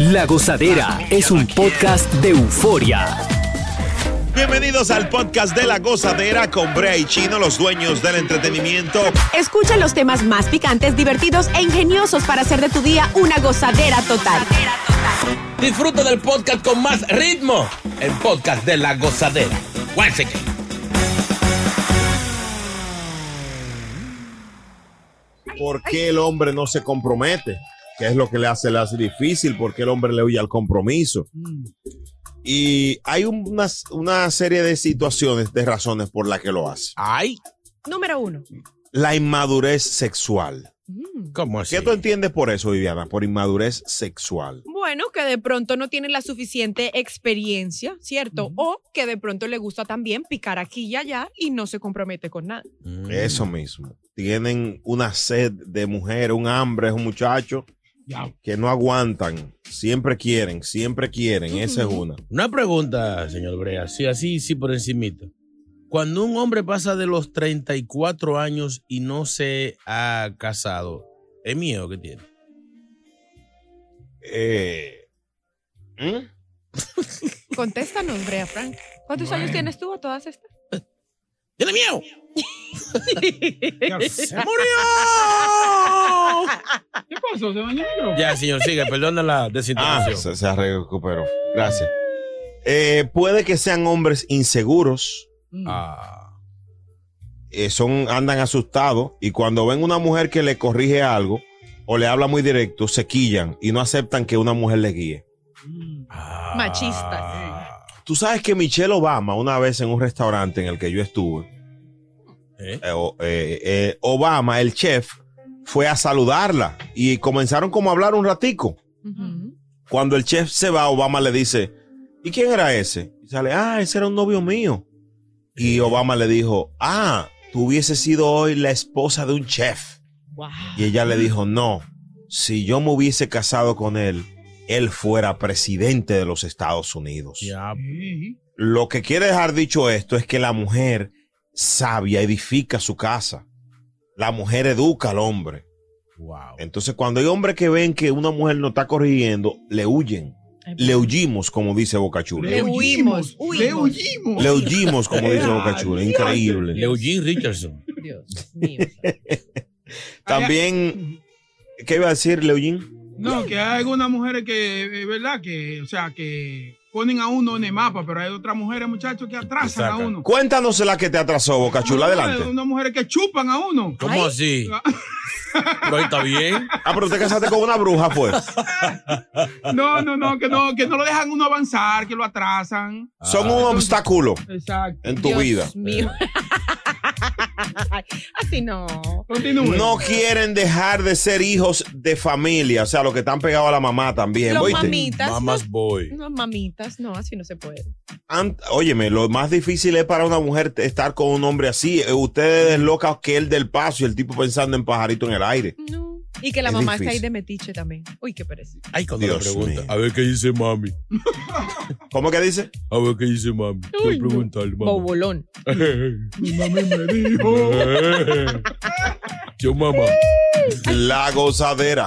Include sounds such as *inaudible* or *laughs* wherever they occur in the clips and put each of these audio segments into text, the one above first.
La Gozadera es un podcast de euforia. Bienvenidos al podcast de La Gozadera con Brea y Chino, los dueños del entretenimiento. Escucha los temas más picantes, divertidos e ingeniosos para hacer de tu día una gozadera total. Disfruta del podcast con más ritmo. El podcast de la gozadera. Once again. ¿Por qué el hombre no se compromete? ¿Qué es lo que le hace, le hace difícil? ¿Por qué el hombre le huye al compromiso? Y hay una, una serie de situaciones, de razones por las que lo hace. Ay, Número uno. La inmadurez sexual. ¿cómo así? ¿Qué tú entiendes por eso, Viviana? Por inmadurez sexual. Bueno, que de pronto no tiene la suficiente experiencia, ¿cierto? O que de pronto le gusta también picar aquí y allá y no se compromete con nada. Mm. Eso mismo. Tienen una sed de mujer, un hambre, un muchacho que no aguantan. Siempre quieren, siempre quieren. Esa es una. Una pregunta, señor Brea. Sí, así, sí, por encimita. Cuando un hombre pasa de los 34 años y no se ha casado, ¿es miedo que tiene? Eh, ¿mm? *laughs* Contéstanos, Brea Frank. ¿Cuántos años tienes tú a todas estas? ¡Tiene miedo! *laughs* *laughs* ¡Se murió! ¿Qué pasó? ¿Se bañó el? Ya, señor, sigue. Perdona la Ah, desintegración. se, se recuperó. Gracias. Eh, puede que sean hombres inseguros, Ah. eh, son, andan asustados y cuando ven una mujer que le corrige algo o le habla muy directo, se quillan y no aceptan que una mujer les guíe. Ah. Machistas. Tú sabes que Michelle Obama, una vez en un restaurante en el que yo estuve, ¿Eh? eh, eh, Obama, el chef, fue a saludarla y comenzaron como a hablar un ratico. Cuando el chef se va, Obama le dice, ¿y quién era ese? Y sale, ah, ese era un novio mío. Y Obama le dijo, ah, tú hubieses sido hoy la esposa de un chef. Wow. Y ella le dijo, no, si yo me hubiese casado con él, él fuera presidente de los Estados Unidos. Lo que quiere dejar dicho esto es que la mujer sabia edifica su casa. La mujer educa al hombre. Wow. Entonces, cuando hay hombres que ven que una mujer no está corrigiendo, le huyen. Le huyimos, como dice Bocachula. Le huimos, Le huimos. huyimos. Le huyimos, como dice Bocachula. Increíble. Eugene Richardson. Dios mío. *laughs* También, ¿qué iba a decir, Leugín? No, que hay algunas mujeres que, es verdad, que, o sea, que ponen a uno en el mapa, pero hay otras mujeres, muchachos, que atrasan a uno. Cuéntanos la que te atrasó, Bocachula, Hay adelante. Unas mujeres que chupan a uno. ¿Cómo Ay. así? *laughs* Pero ahí está bien. Ah, pero te casaste con una bruja, fue. No, no, no, que no, que no lo dejan uno avanzar, que lo atrasan. Son un obstáculo Exacto. en tu Dios vida. mío. *laughs* Así no. Continúe. No quieren dejar de ser hijos de familia, o sea, los que están pegados a la mamá también. Los ¿oíste? mamitas. Boy. Los mamitas, no, así no se puede. Ant- Óyeme, lo más difícil es para una mujer estar con un hombre así. Eh, Ustedes es loca que él del paso y el tipo pensando en pajarito en el aire. No. Y que la Es mamá está ahí difícil. de metiche también. Uy, qué pereza. Ay, cuando Dios le pregunta, mío. a ver qué dice mami. *laughs* ¿Cómo que dice? A ver qué dice mami. Uy, Voy a no. preguntarle, mamá. Bobolón. *laughs* Mi mami me dijo. *laughs* Yo, mamá. La gozadera.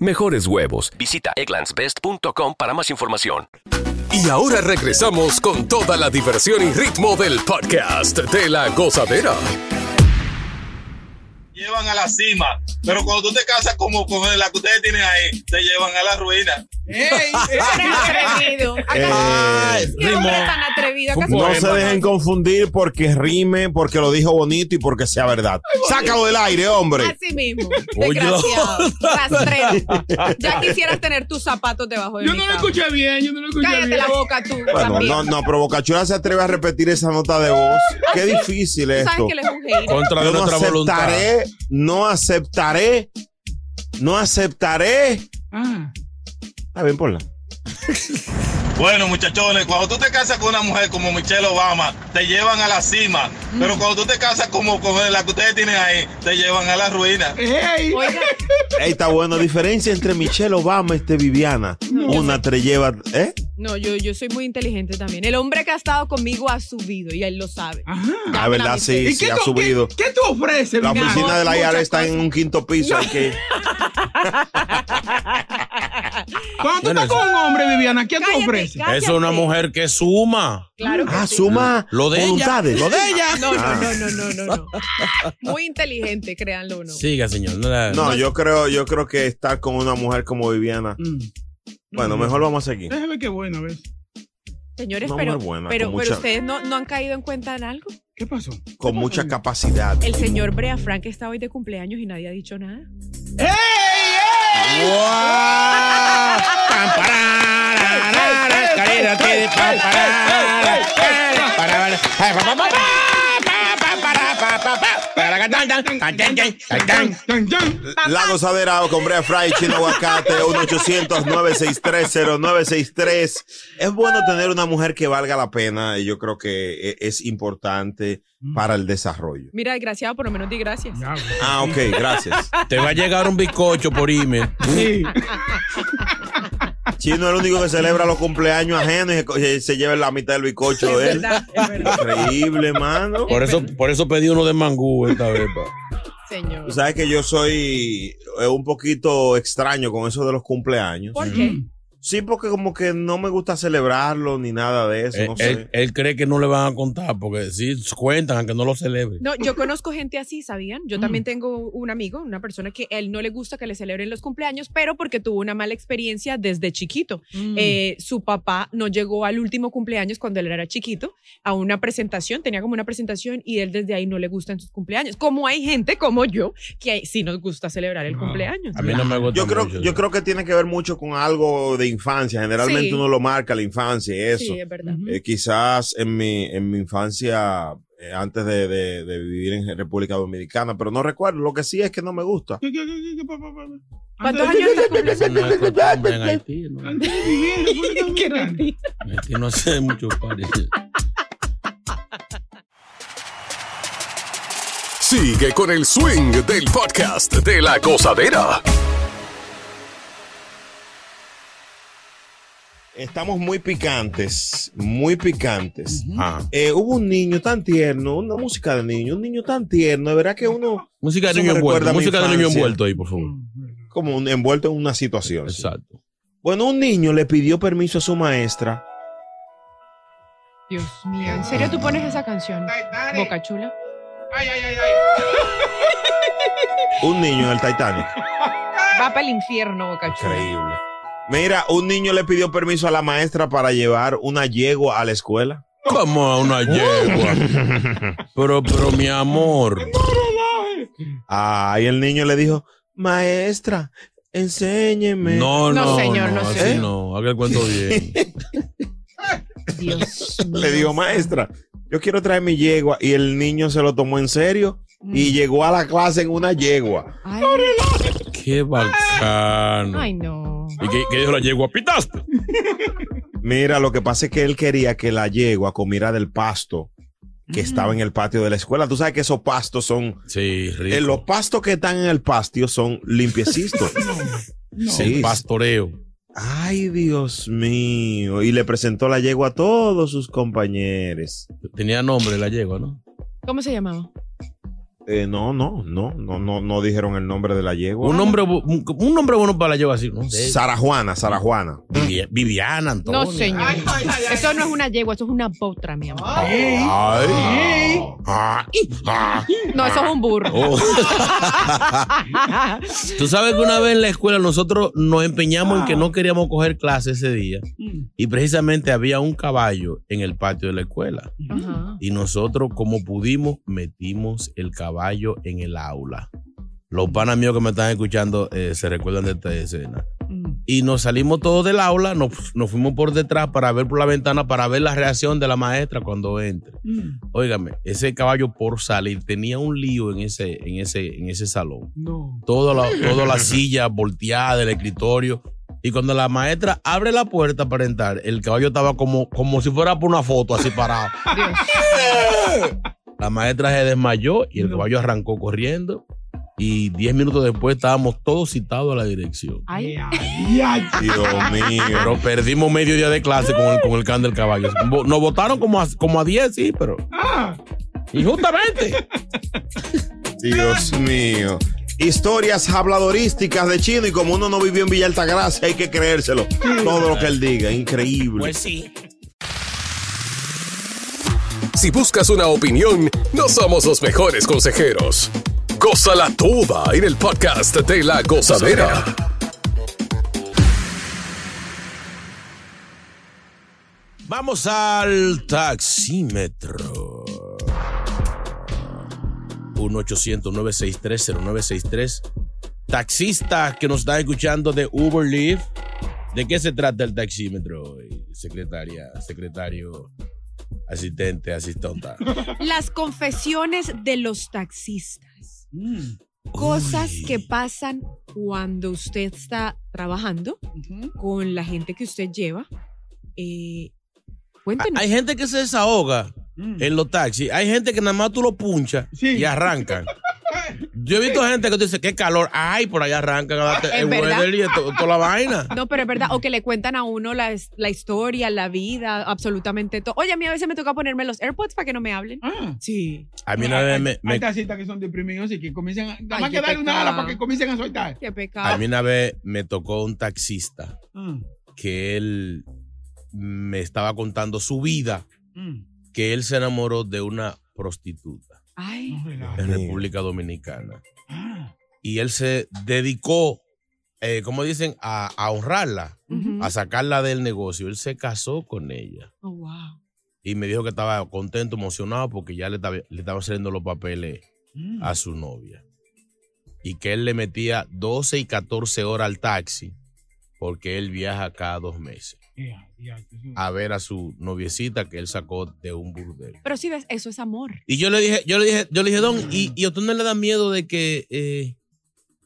mejores huevos. Visita egglandsbest.com para más información. Y ahora regresamos con toda la diversión y ritmo del podcast de la gozadera. llevan a la cima. Pero cuando tú te casas como con la que ustedes tienen ahí, te llevan a la ruina. ¡Ey! *laughs* Eres atrevido. *laughs* Eh, ¿Qué hombre tan atrevido? ¿Acaso no se dejen confundir porque rime, porque lo dijo bonito y porque sea verdad. Sácalo del aire, hombre. Así mismo. Oye. Desgraciado. Rastrero. *laughs* Ya quisieras tener tus zapatos debajo de Yo mi no lo cama. escuché bien, yo no lo escuché Cállate bien. la boca tú. Bueno, también. no, no, pero Bocachula se atreve a repetir esa nota de voz. Qué difícil Tú esto. sabes que él es un hater. Contra Yo no nuestra voluntad. aceptaré, no aceptaré, no aceptaré. Ah. Está bien, ponla. Bueno, muchachones, cuando tú te casas con una mujer como Michelle Obama, te llevan a la cima. Pero cuando tú te casas como con la que ustedes tienen ahí, te llevan a la ruina. ¡Ey! Oiga, Ey, está bueno. Diferencia entre Michelle Obama y este Viviana. Una te lleva, ¿eh? no, yo, yo soy muy inteligente también. El hombre que ha estado conmigo ha subido y él lo sabe. Ajá. La verdad, sí, ¿Y sí qué ha tú- subido. ¿Qué, qué tú ofreces? La oficina de la IAR Muchas está en un quinto piso. hay que- *laughs* Cuando tú Bueno, estás con un hombre, Viviana, ¿qué ofreces? cállate. Es una mujer que suma. Claro que Ah, sí. suma Lo de ella. voluntades. Lo de ella. *laughs* No, no, no, no, no, no, no. *laughs* Muy inteligente, créanlo o no. Siga, señor. No, la- No, yo creo, yo creo que estar con una mujer como Viviana. Mm. Bueno, mejor vamos a seguir. Déjame ver qué bueno, a ver. Señores, Una pero, buena, pero, pero ustedes no, no han caído en cuenta en algo. ¿Qué pasó? Con mucha capacidad. El señor Brea Frank está hoy de cumpleaños y nadie ha dicho nada. ¡Ey, para, La gozadera con Brea Fry, Chino Aguacate, 1-800-963-0963. Es bueno tener una mujer que valga la pena y yo creo que e- es importante para el desarrollo. Mira, desgraciado, por lo menos di gracias. Ah, ok, gracias. Te va a llegar un bizcocho por email. Sí. *laughs* Chino es el único que celebra los cumpleaños ajenos y se lleva la mitad del bizcocho de Es él. verdad, es verdad. Increíble, mano. Por eso, por eso pedí uno de mangú esta vez. pa. Señor. Tú sabes que yo soy eh, un poquito extraño con eso de los cumpleaños. ¿Por qué? Mm. Sí, porque como que no me gusta celebrarlo ni nada de eso, Él, no sé. él cree que no le van a contar porque si cuentan aunque no lo celebre. No, yo conozco gente así, ¿sabían? Yo también tengo un amigo, una persona que a él no le gusta que le celebren los cumpleaños, pero porque tuvo una mala experiencia desde chiquito. Mm. Eh, su papá no llegó al último cumpleaños cuando él era chiquito, a una presentación, tenía como una presentación y él desde ahí no le gustan sus cumpleaños. Como hay gente como yo que sí nos gusta celebrar el cumpleaños. A mí no me gusta Yo creo, mucho. yo creo que tiene que ver mucho con algo de infancia. Generalmente Sí. uno lo marca la infancia y eso. Sí, es verdad. Eh, quizás en mi, en mi infancia, eh, antes de, de- de vivir en República Dominicana, pero no recuerdo. Lo que sí es que no me gusta. ¿Cuántos años no es costumbre en Haití. ¿no? Antes de vivir en República *laughs* Qué Dominicana. mentira. En Haití no hace mucho party. Sigue con el swing del podcast de la gozadera. Estamos muy picantes, muy picantes. Ah. Eh, hubo un niño tan tierno, una música de niño, un niño tan tierno, de verdad que uno Música de niño envuelto. Música de niño envuelto ahí, por favor. como un- envuelto en una situación. sí. Exacto. Bueno, un niño le pidió permiso a su maestra. Dios mío, ¿en serio tú pones esa canción? Titanic. Boca chula. Ay, ay, ay, ay. Un niño en el Titanic. Va para el infierno, Boca Chula. Increíble. Mira, un niño le pidió permiso a la maestra para llevar una yegua a la escuela. Como a una yegua. *laughs* Pero, pero mi amor. Ah, y el niño le dijo, maestra, enséñeme. No, no, No, señor, no, así señor. no. Haga el cuento bien. *laughs* Dios Le digo, maestra, yo quiero traer mi yegua. Y el niño se lo tomó en serio y llegó a la clase en una yegua. Ay, Qué bacano. ay, no. ¿Y qué, qué dijo la yegua? ¿Pitaste? *laughs* Mira, lo que pasa es que él quería que la yegua comiera del pasto que estaba en el patio de la escuela. Tú sabes que esos pastos son... Sí, rico. eh, los pastos que están en el patio son limpiecitos. *laughs* El Sí. pastoreo. Ay, Dios mío. Y le presentó la yegua a todos sus compañeros. Tenía nombre la yegua, ¿no? ¿Cómo se llamaba? Eh, no, no, no, no, no, no dijeron el nombre de la yegua. Un nombre, un, un nombre bueno para la yegua así, ¿no? sé. Sara Juana, Sara Juana. Vivi- Viviana, Antonio. No, señor. Eso no es una yegua, eso es una potra, mi amor. Ay. No, eso es un burro. Oh. *laughs* Tú sabes que una vez en la escuela nosotros nos empeñamos en que no queríamos coger clase ese día y precisamente había un caballo en el patio de la escuela y nosotros como pudimos metimos el caballo en el aula. Los panas míos que me están escuchando eh, se recuerdan de esta escena. Y nos salimos todos del aula, nos, nos fuimos por detrás para ver por la ventana, para ver la reacción de la maestra cuando entre. Óigame, ese caballo por salir tenía un lío en ese, en ese, en ese salón. No. Toda la, toda la silla volteada del escritorio. Y cuando la maestra abre la puerta para entrar, el caballo estaba como, como si fuera por una foto, así parado. *laughs* La maestra se desmayó y el caballo arrancó corriendo. Y diez minutos después estábamos todos citados a la dirección. Ay, Dios mío. Pero perdimos medio día de clase con el, con el can del caballo. Nos votaron como a, como a 10, sí, pero. Injustamente. *laughs* Dios mío. Historias habladorísticas de chino y como uno no vivió en Villa Altagracia hay que creérselo. Todo lo que él diga, increíble. Pues sí. Si buscas una opinión, no somos los mejores consejeros. Gózala toda en el podcast de la gozadera. Vamos al taxímetro. 1-800-963-0963. Taxistas que nos están escuchando de Uber Lyft. ¿De qué se trata el taxímetro hoy, secretaria, secretario, asistente, asistenta? *laughs* Las confesiones de los taxistas. Cosas Uy. que pasan cuando usted está trabajando con la gente que usted lleva. Eh, cuéntenos. Hay gente que se desahoga en los taxis. Hay gente que nada más tú lo punchas Sí. y arrancan. *laughs* Yo he visto gente que dice, qué calor. Ay, por allá arrancan a darte ¿Es el verdad? weather y to- toda la vaina. No, pero es verdad. O que le cuentan a uno la, la historia, la vida, absolutamente todo. Oye, a mí a veces me toca ponerme los AirPods para que no me hablen. Ah. Sí. A mí una vez me, me- Hay taxistas que son deprimidos y que comienzan a. Nada más qué que darle una pecado. ala para que comiencen a soltar. Qué a pecado. mí una vez me tocó un taxista Mm, que él me estaba contando su vida, mm. que él se enamoró de una prostituta Ay. En. República Dominicana. Ah, Y él se dedicó, eh, como dicen, a, a honrarla, a sacarla del negocio. Él se casó con ella. Oh, wow. y me dijo que estaba contento, emocionado porque ya le, estaba- le estaban saliendo los papeles mm. a su novia. Y que él le metía 12 y 14 horas al taxi porque él viaja cada dos meses a ver a su noviecita que él sacó de un burdel. Pero sí ves, eso es amor. Y yo le dije, yo le dije, yo le dije, Don, ¿y, y a usted no le da miedo de que, eh,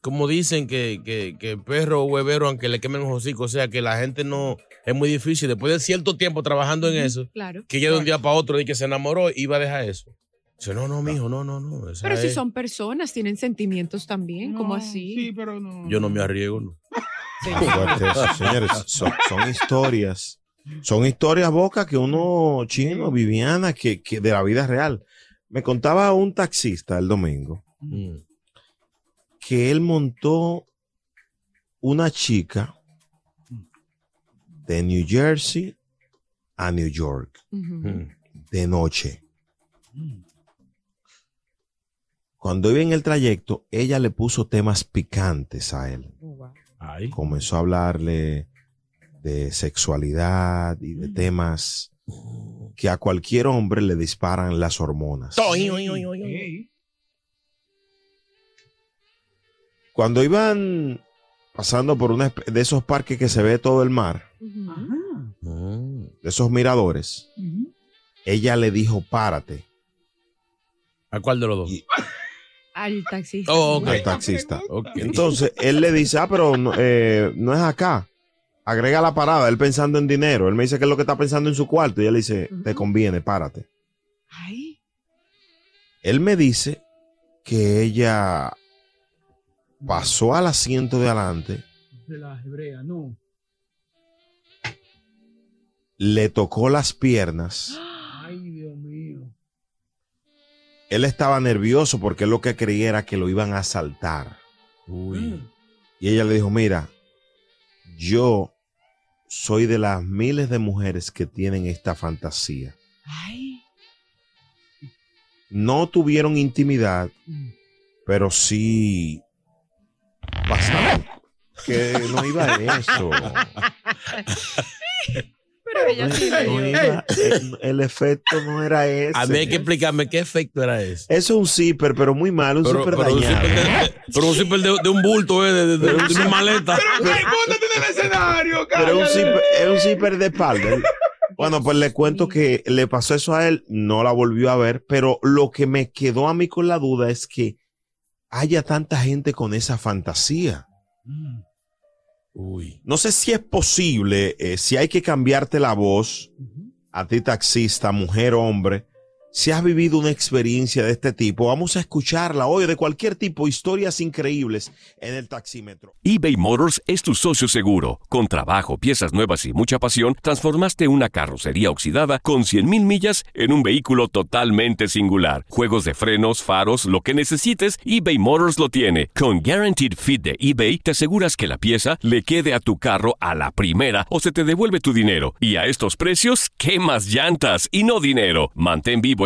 como dicen, que, que, que perro o huevero, aunque le quemen los hocicos, o sea, que la gente no, es muy difícil, después de cierto tiempo trabajando en eso, Claro. que ella de un día para otro y que se enamoró iba a dejar eso. Dice, no, no, mijo, no, no, no. esa Pero si es- son personas, tienen sentimientos también, como No, así. Sí, pero no. Yo no me arriesgo, no. Sí. Fuerte eso, *laughs* señores. Son, son historias. Son historias, Boca, que uno chino, Viviana, que, que de la vida real. Me contaba un taxista el domingo Mm. que él montó una chica de New Jersey a New York. Mm. de noche. cuando iba en el trayecto, ella le puso temas picantes a él. Ay. Comenzó a hablarle de sexualidad y de temas que a cualquier hombre le disparan las hormonas. Cuando iban pasando por una espe- de esos parques que se ve todo el mar, Ajá. Mm. de esos miradores, ella le dijo, párate, ¿A cuál de los dos? Y- Al taxista. Oh, al taxista. Entonces, él le dice, ah, pero no, eh, no es acá. Agrega la parada, él pensando en dinero. Él me dice que es lo que está pensando en su cuarto. Y ella le dice, te conviene, párate. Ay. Él me dice que ella pasó al asiento de adelante, De la hebrea, no. le tocó las piernas. *gasps* *gasps* Él estaba nervioso porque él lo que creía era que lo iban a asaltar. Uy. Y ella le dijo, mira, yo soy de las miles de mujeres que tienen esta fantasía. Ay. No tuvieron intimidad, Mm. pero sí bastante. Que no iba a eso. *laughs* Pero ella sí No el, el efecto no era ese. A mí hay que explicarme qué efecto era ese. Eso es un zipper, pero muy malo, un Pero, zipper pero un dañado. zipper de, pero un zipper de, de un bulto, eh, de, de- de- de una maleta. Pero, ay, póntate en el escenario, Pero es un cállate. zipper, es un zipper de espalda. Bueno, pues le cuento que le pasó eso a él, no la volvió a ver, pero lo que me quedó a mí con la duda es que haya tanta gente con esa fantasía. Mm. Uy. No sé si es posible, eh, si hay que cambiarte la voz, a ti taxista, mujer, hombre, si has vivido una experiencia de este tipo, vamos a escucharla hoy de cualquier tipo, historias increíbles en el taxímetro. eBay Motors es tu socio seguro. Con trabajo, piezas nuevas y mucha pasión, transformaste una carrocería oxidada con 100.000 millas en un vehículo totalmente singular. Juegos de frenos, faros, lo que necesites, eBay Motors lo tiene. Con Guaranteed Fit de eBay, te aseguras que la pieza le quede a tu carro a la primera o se te devuelve tu dinero. Y a estos precios, ¿qué más llantas y no dinero? Mantén vivo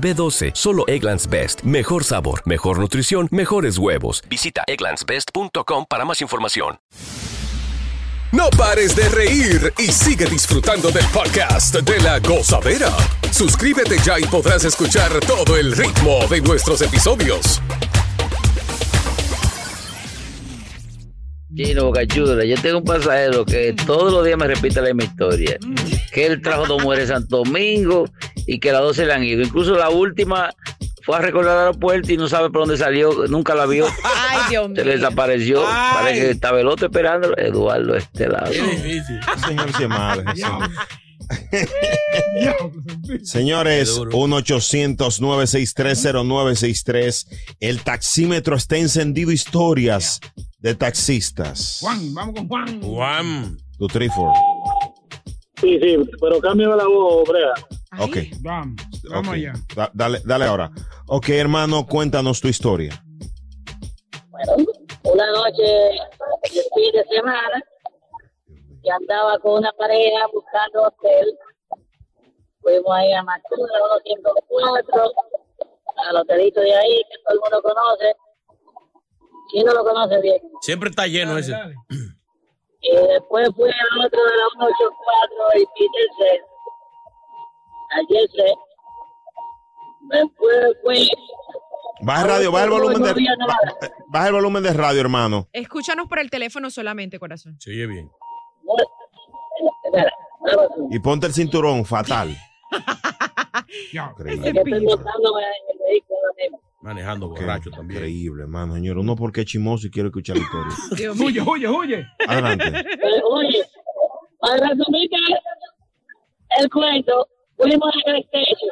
B12. Solo Egglands Best. Mejor sabor, mejor nutrición, mejores huevos. Visita egglandsbest.com para más información. No pares de reír y sigue disfrutando del podcast de la gozadera. Suscríbete ya y podrás escuchar todo el ritmo de nuestros episodios. Chino Boca Chula, yo tengo un pasajero que todos los días me repite la misma historia. Que él trajo dos mujeres Santo Domingo y que las dos se le han ido. Incluso la última fue a recordar al aeropuerto y no sabe por dónde salió, nunca la vio. *laughs* Ay, Dios Se le desapareció. Ay. Parece que estaba el otro esperando. Eduardo este lado. Qué difícil. Señor Santísimo. Señores, Qué duro. 1-800-963-0963. El taxímetro está encendido. Historias de taxistas. Juan, vamos con Juan. Guam. Tu Trifor. Sí, sí, pero cámbiame la voz, Brea. Ay. Ok. Vamos, vamos allá. Da- dale, dale ahora. Ok, hermano, cuéntanos tu historia. Bueno, una noche de fin de semana, que andaba con una pareja buscando hotel. Fuimos ahí a Macuna, 104, al hotelito de ahí, que todo el mundo conoce. ¿Quién no lo conoce bien? Siempre está lleno ese. Dale. Y después fui al otro de la 184 y Petersen. Ayer se. Baja el radio, baja el volumen de, No había nada. ba- baja el volumen de radio, hermano. Escúchanos por el teléfono solamente, corazón. Se oye bien. Y ponte el cinturón, fatal. *laughs* Increíble. Manejando borracho también. Increíble, hermano, señor. Uno porque es chimoso y quiere escuchar la historia. *laughs* Huye, huye, huye. Adelante. Pero, oye, para resumirte el cuento, fuimos a la Station.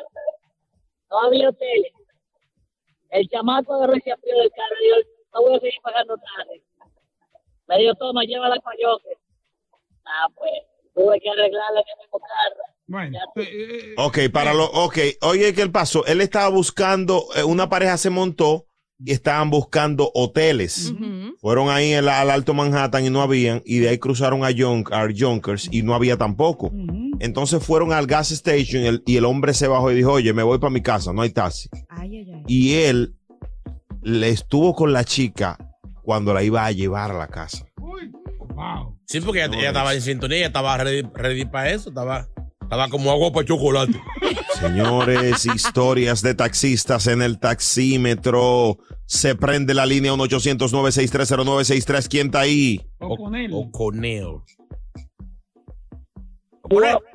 No había hoteles. El chamaco de recién abrió del carro y yo no voy a seguir pagando tarde. Me dijo, toma, llévala para Yoke. Ah, pues, tuve que arreglarle que mismo carro. Bueno, Ya eh, eh, Ok, para lo, ok, oye, ¿qué el pasó? Él estaba buscando, eh, una pareja se montó y estaban buscando hoteles. Fueron ahí al, al Alto Manhattan y no habían, y de ahí cruzaron a, Jon- a Yonkers y no había tampoco. Entonces fueron al gas station y el, y el hombre se bajó y dijo, oye, me voy para mi casa, no hay taxi. Ay, ay, ay. Y él le estuvo con la chica cuando la iba a llevar a la casa. uy, wow. Sí, porque ella, ella estaba en sintonía, ella estaba ready, ready para eso, estaba, estaba como agua para chocolate. *laughs* Señores, historias de taxistas en el taxímetro. Se prende la línea 1-800-963-0963. ¿Quién está ahí? O con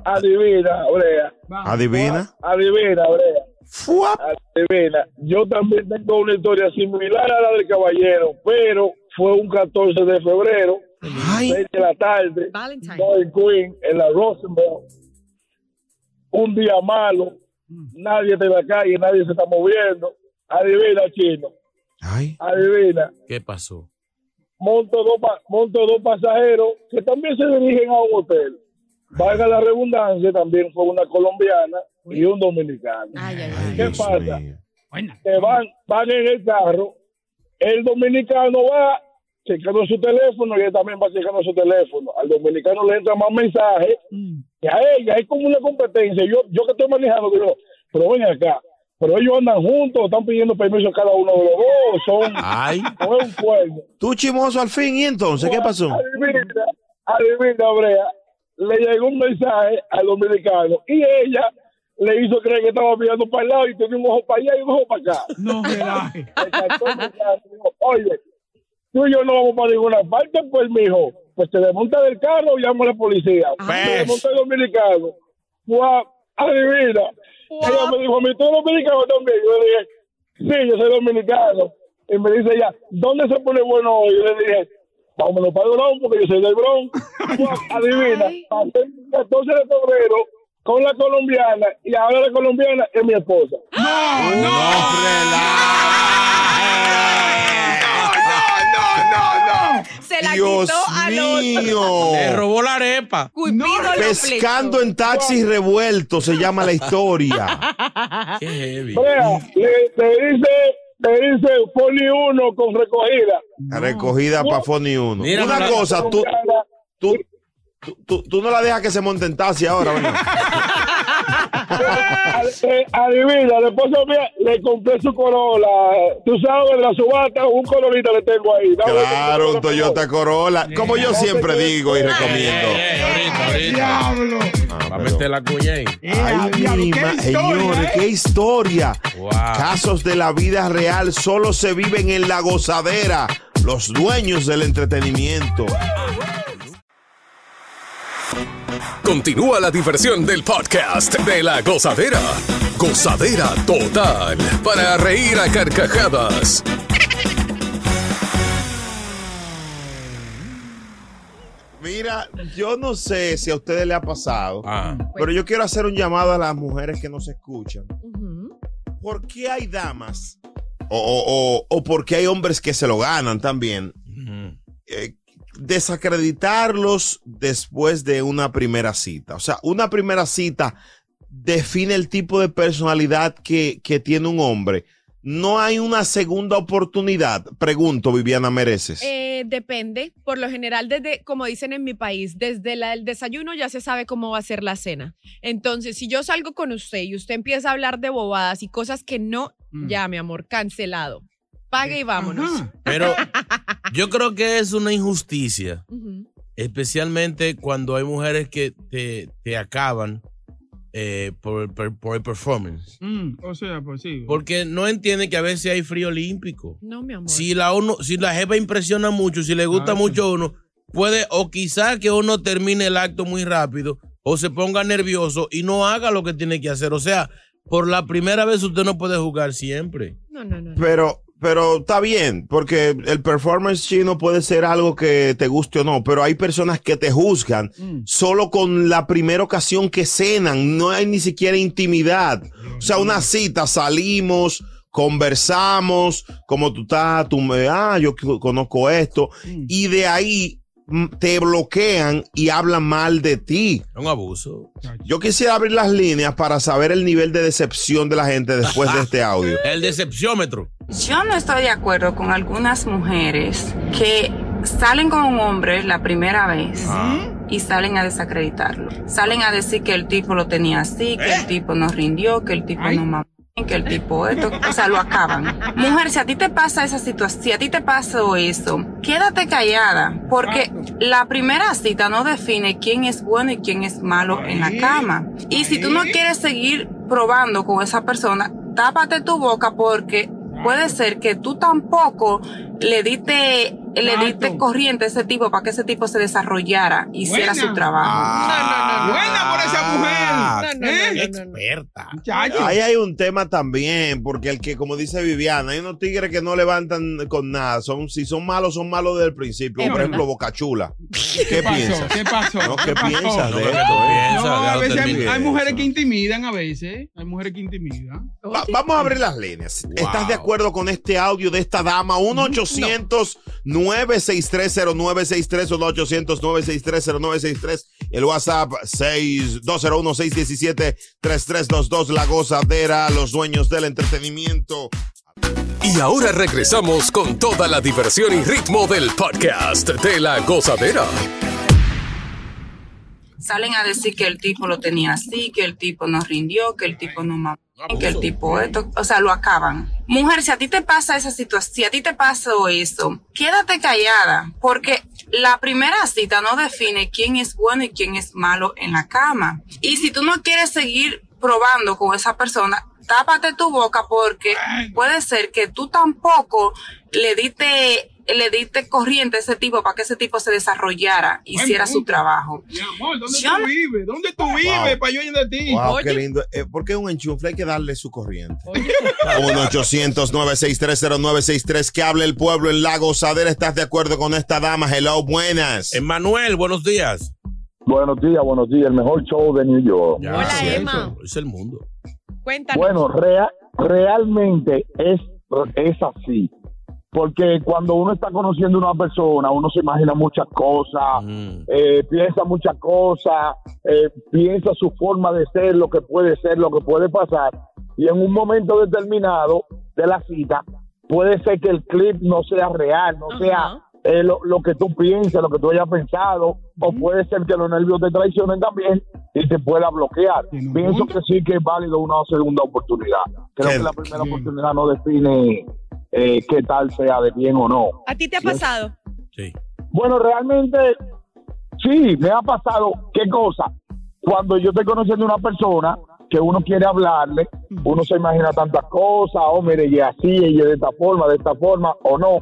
Adivina, Brea. ¿Adivina? Adivina, Brea. ¡Fuap! Adivina. Yo también tengo una historia similar a la del caballero, pero fue un 14 de febrero, Ay, 6 de la tarde. Boy Queen, en la Rosenberg. Un día malo, nadie está en la calle, nadie se está moviendo. Adivina, chino. ay. Adivina. ¿Qué pasó? monto dos, pa- monto dos pasajeros que también se dirigen a un hotel. Valga la redundancia, también fue una colombiana y un dominicano. Ay, ay, Ay. ¿Qué Dios pasa? Que van, van en el carro, el dominicano va checando su teléfono y él también va checando su teléfono. Al dominicano le entra más mensajes Mm. y a ella es como una competencia. Yo, yo que estoy manejando, digo, pero ven acá. Pero ellos andan juntos, están pidiendo permiso cada uno de los dos, son, *laughs* Ay, no es un cuerno. Tú chimoso al fin, ¿y entonces qué pasó? Adivina, adivina, Brea. Le llegó un mensaje al dominicano y ella le hizo creer que estaba mirando para el lado y tenía un ojo para allá y un ojo para acá. No relaje. *laughs* Oye, tú y yo no vamos para ninguna parte, pues, mijo. Pues te desmonta del carro y llamo a la policía. Pues. Se desmonta el dominicano. Guau, adivina. Ella me dijo, a mí tú eres dominicano también. Yo le dije, sí, yo soy dominicano. Y me dice ella, ¿dónde se pone bueno hoy? Yo le dije, vámonos para el Bronx, porque yo soy del Bronx. *laughs* Adivina, pasé el 14 de febrero con la colombiana y ahora la colombiana es mi esposa. No, no. Se la Dios quitó al otro. mío. le robó la arepa. Pescando en taxis revueltos se llama la historia. *laughs* Qué heavy. Le- dice, te dice Poli 1 con recogida. Recogida para Fony 1. Mira, Una mira. cosa, tú, tú, tú, tú- tú no la dejas que se monte en taxi ahora, ¿verdad? Ad- *laughs* eh, Adivina, mía le compré su Corolla. Tú sabes, la subasta, un colorita le tengo ahí. Dame Claro, un Toyota Corolla. Como yo siempre digo y recomiendo. Eh, ahorita, ahorita. Diablo. Va a meter la cuña ahí. Eh, Ay, mi qué historia, señores, ¿eh? qué historia. Wow. Casos de la vida real solo se viven en la gozadera. Los dueños del entretenimiento. Continúa la diversión del podcast de la gozadera. Gozadera total. Para reír a carcajadas. Mira, yo no sé si a ustedes le ha pasado, Ah. pero yo quiero hacer un llamado a las mujeres que nos escuchan. ¿Por qué hay damas? O, o, o, o por qué hay hombres que se lo ganan también. Eh, desacreditarlos después de una primera cita. O sea, una primera cita define el tipo de personalidad que, que tiene un hombre. No hay una segunda oportunidad. Pregunto, Viviana Mereces. Eh, depende. Por lo general, desde, como dicen en mi país, desde la- el desayuno ya se sabe cómo va a ser la cena. Entonces, si yo salgo con usted y usted empieza a hablar de bobadas y cosas que no, Mm. ya, mi amor, cancelado. Pague y vámonos. Ajá. Pero *laughs* yo creo que es una injusticia, especialmente cuando hay mujeres que te, te acaban eh, por, por- por el performance. Mm, o sea, pues sí. Porque no entienden que a veces hay frío olímpico. No, mi amor. Si la uno, si la jefa impresiona mucho, si le gusta Ah, mucho a uno, puede, o quizá que uno termine el acto muy rápido, o se ponga nervioso y no haga lo que tiene que hacer. O sea, por la primera vez usted no puede jugar siempre. No, no, no. no. Pero, pero está bien, porque el performance chino puede ser algo que te guste o no, pero hay personas que te juzgan Mm. solo con la primera ocasión que cenan, no hay ni siquiera intimidad. O sea, una cita, salimos, conversamos, como tú estás, tú me, ah, yo conozco esto, y de ahí mm, te bloquean y hablan mal de ti. Un abuso. Yo quisiera abrir las líneas para saber el nivel de decepción de la gente después de este audio. *laughs* El decepciómetro. Yo no estoy de acuerdo con algunas mujeres que salen con un hombre la primera vez y salen a desacreditarlo. Salen a decir que el tipo lo tenía así, que el tipo no rindió, que el tipo no mamó, que el tipo esto, o sea, lo acaban. Mujer, si a ti te pasa esa situación, si a ti te pasó eso, quédate callada, porque la primera cita no define quién es bueno y quién es malo en la cama. Y si tú no quieres seguir probando con esa persona, tápate tu boca porque puede ser que tú tampoco le diste le diste corriente a ese tipo para que ese tipo se desarrollara, hiciera Buena. su trabajo. Buena por esa mujer. No, no, ¿Eh? no, no, no. Experta. Muchacho. Ahí hay un tema también, porque el que, como dice Viviana, hay unos tigres que no levantan con nada. Son, si son malos, son malos desde el principio. Por ejemplo, verdad. Bocachula. ¿Qué, ¿Qué pasó? piensas? ¿Qué pasó? No, ¿qué pasó? piensas No, de ¿qué esto? No, a Déjalo veces hay, mujeres que intimidan a veces. Hay mujeres que intimidan. Va- vamos a abrir las líneas. ¿Estás de acuerdo con este audio de esta dama? 1-800-963-0963 o 1-800-963-0963. El WhatsApp 6201-617-3322. La gozadera, los dueños del entretenimiento. Y ahora regresamos con toda la diversión y ritmo del podcast de la gozadera. Salen a decir que el tipo lo tenía así, que el tipo no rindió, que el tipo no mamó, que el tipo esto, o sea, lo acaban. Mujer, si a ti te pasa esa situación, si a ti te pasó eso, quédate callada, porque la primera cita no define quién es bueno y quién es malo en la cama. Y si tú no quieres seguir probando con esa persona, tápate tu boca porque puede ser que tú tampoco le diste le diste corriente a ese tipo para que ese tipo se desarrollara, hiciera su trabajo. Mi amor, ¿dónde Yo- tú vives? ¿Dónde tú vives Wow. para yo ir de ti? Wow, Oye. qué lindo. Eh, porque es un enchufle, hay que darle su corriente. 1-800-963-0963. *laughs* Que hable el pueblo en la gozadera. ¿Estás de acuerdo con esta dama? Hello, buenas. Emanuel, buenos días. Buenos días, buenos días. El mejor show de New York. Ya, Hola, sí, Emma. eso Es el mundo. Cuéntanos. Bueno, rea- realmente es, es así. Porque cuando uno está conociendo a una persona, uno se imagina muchas cosas, Mm. eh, piensa muchas cosas, eh, piensa su forma de ser, lo que puede ser, lo que puede pasar. Y en un momento determinado de la cita, puede ser que el clip no sea real, no sea eh, lo, lo que tú piensas, lo que tú hayas pensado, o puede ser que los nervios te traicionen también y te pueda bloquear. Pienso que sí que es válido una segunda oportunidad. Creo que la primera oportunidad no define eh, qué tal sea de bien o no. ¿A ti te ha pasado? Sí. Bueno, realmente sí, me ha pasado. ¿Qué cosa? Cuando yo estoy conociendo a una persona que uno quiere hablarle, uno se imagina tantas cosas, oh, mire, y así, y de esta forma, de esta forma, o no.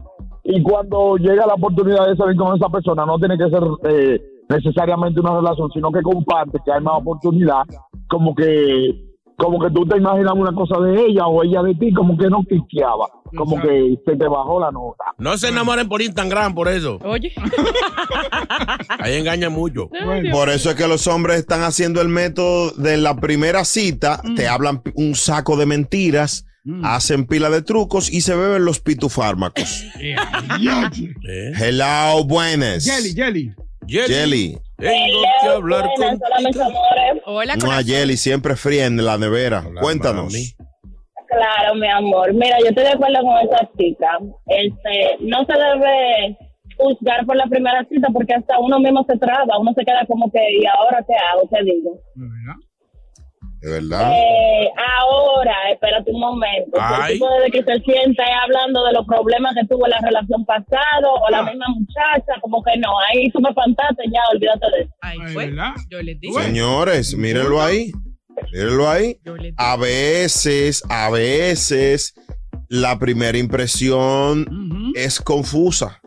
Y cuando llega la oportunidad de salir con esa persona, no tiene que ser eh, necesariamente una relación, sino que comparte, que hay más oportunidad, como que como que tú te imaginas una cosa de ella o ella de ti, como que no quiqueaba, como Exacto. que se te bajó la nota. No se enamoren por Instagram, por eso. Oye. *laughs* Ahí engaña mucho. Bueno, Por eso es que los hombres están haciendo el método de la primera cita, Mm. te hablan un saco de mentiras, hacen pila de trucos y se beben los pitufármacos. *laughs* eh. ¿Eh? Hello, buenas. Jelly, Jelly. Jelly. Jelly. Tengo que hablar Buenas, hola, mis contigo. amores. Hola, No. Jelly, siempre fría en la nevera. Hola, Cuéntanos. mami. Claro, mi amor. Mira, yo estoy de acuerdo con esa chica. Este, no se debe juzgar por la primera cita porque hasta uno mismo se traba, uno se queda como que, ¿y ahora qué hago? ¿Qué digo? ¿Verdad? De verdad. Eh, ahora, espérate un momento. El tipo desde que se sienta hablando de los problemas que tuvo en la relación pasada o la Ah. misma muchacha, como que no, ahí tú me espantaste, ya, olvídate de eso. Ahí Ay, fue. ¿verdad? Yo les dije. Señores, mírenlo ahí. Mírenlo ahí. A veces, a veces, la primera impresión Ujú. es confusa.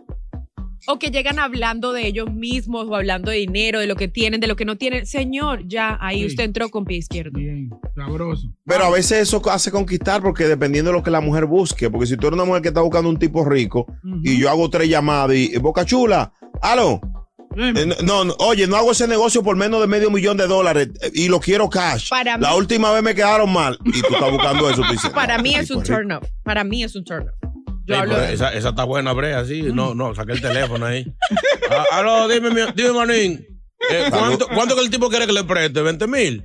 O que llegan hablando de ellos mismos o hablando de dinero, de lo que tienen, de lo que no tienen. Señor, ya ahí Sí. usted entró con pie izquierdo. Bien, sabroso. Pero a veces eso hace conquistar porque dependiendo de lo que la mujer busque. Porque si tú eres una mujer que está buscando un tipo rico y yo hago tres llamadas y Boca Chula, aló, Eh, no, no, oye, no hago ese negocio por menos de medio millón de dólares eh, y lo quiero cash. Para La mí- última vez me quedaron mal y tú estás buscando eso. tú dices, Para no, mí este es un turn up. Para mí es un turn pero de- esa, esa está buena, Brea, sí. No, no, saqué el teléfono ahí. Ah, aló, dime, mi- dime, manín. Eh, ¿cuánto, ¿Cuánto que el tipo quiere que le preste? ¿20 mil?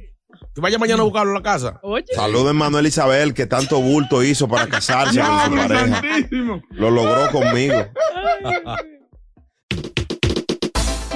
Que vaya mañana a buscarlo a la casa. Oye. Saluden Manuel Isabel, que tanto bulto hizo para casarse con su pareja. santísimo. Lo logró conmigo.